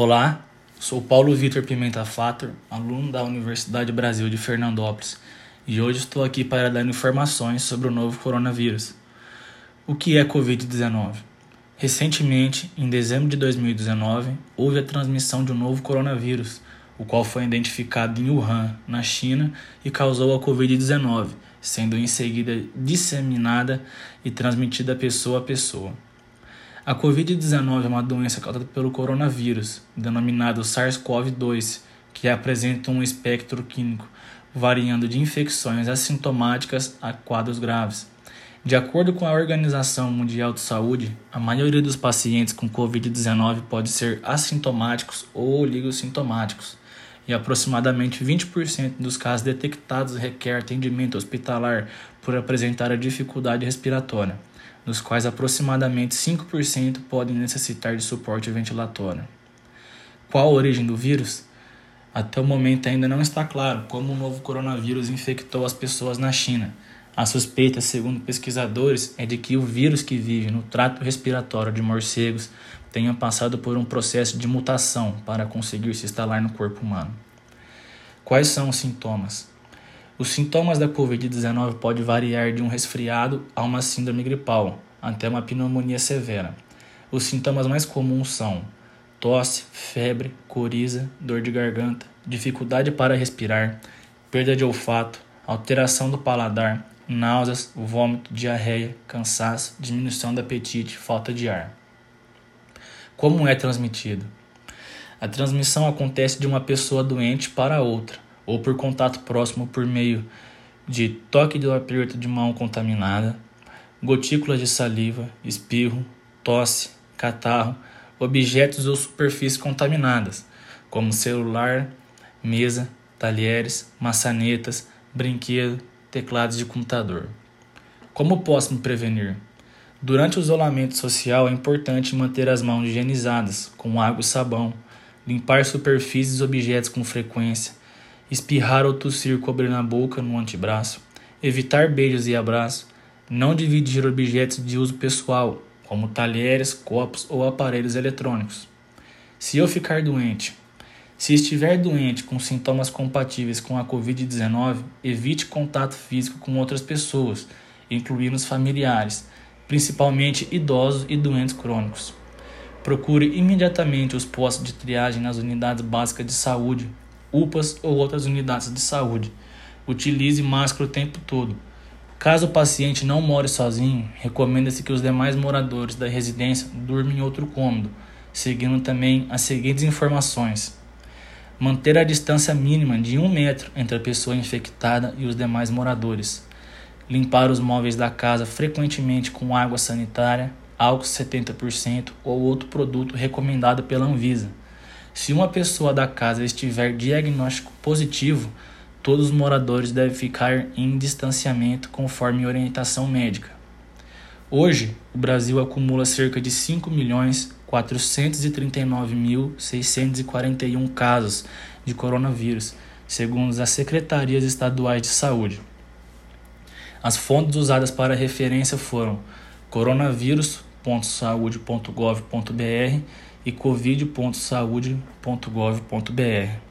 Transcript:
Olá, sou Paulo Vitor Pimenta Fator, aluno da Universidade Brasil de Fernandópolis, e hoje estou aqui para dar informações sobre o novo coronavírus. O que é Covid-19? Recentemente, em dezembro de 2019, houve a transmissão de um novo coronavírus, o qual foi identificado em Wuhan, na China, e causou a Covid-19, sendo em seguida disseminada e transmitida pessoa a pessoa. A Covid-19 é uma doença causada pelo coronavírus, denominado SARS-CoV-2, que apresenta um espectro químico variando de infecções assintomáticas a quadros graves. De acordo com a Organização Mundial de Saúde, a maioria dos pacientes com Covid-19 pode ser assintomáticos ou oligossintomáticos, e aproximadamente 20% dos casos detectados requer atendimento hospitalar por apresentar a dificuldade respiratória dos quais aproximadamente 5% podem necessitar de suporte ventilatório. Qual a origem do vírus? Até o momento ainda não está claro como o novo coronavírus infectou as pessoas na China. A suspeita, segundo pesquisadores, é de que o vírus que vive no trato respiratório de morcegos tenha passado por um processo de mutação para conseguir se instalar no corpo humano. Quais são os sintomas? Os sintomas da Covid-19 podem variar de um resfriado a uma síndrome gripal, até uma pneumonia severa. Os sintomas mais comuns são tosse, febre, coriza, dor de garganta, dificuldade para respirar, perda de olfato, alteração do paladar, náuseas, vômito, diarreia, cansaço, diminuição do apetite, falta de ar. Como é transmitido? A transmissão acontece de uma pessoa doente para outra ou por contato próximo por meio de toque do aperto de mão contaminada, gotículas de saliva, espirro, tosse, catarro, objetos ou superfícies contaminadas, como celular, mesa, talheres, maçanetas, brinquedo, teclados de computador. Como posso me prevenir? Durante o isolamento social é importante manter as mãos higienizadas com água e sabão, limpar superfícies e objetos com frequência, espirrar ou tossir cobrindo a boca no antebraço, evitar beijos e abraços, não dividir objetos de uso pessoal, como talheres, copos ou aparelhos eletrônicos. Se eu ficar doente, se estiver doente com sintomas compatíveis com a Covid-19, evite contato físico com outras pessoas, incluindo os familiares, principalmente idosos e doentes crônicos. Procure imediatamente os postos de triagem nas unidades básicas de saúde UPAs ou outras unidades de saúde. Utilize máscara o tempo todo. Caso o paciente não more sozinho, recomenda-se que os demais moradores da residência durmam em outro cômodo, seguindo também as seguintes informações. Manter a distância mínima de um metro entre a pessoa infectada e os demais moradores. Limpar os móveis da casa frequentemente com água sanitária, álcool 70% ou outro produto recomendado pela Anvisa. Se uma pessoa da casa estiver diagnóstico positivo, todos os moradores devem ficar em distanciamento conforme orientação médica. Hoje, o Brasil acumula cerca de 5.439.641 casos de coronavírus, segundo as secretarias estaduais de saúde. As fontes usadas para referência foram coronavírus.saude.gov.br e covid.saude.gov.br.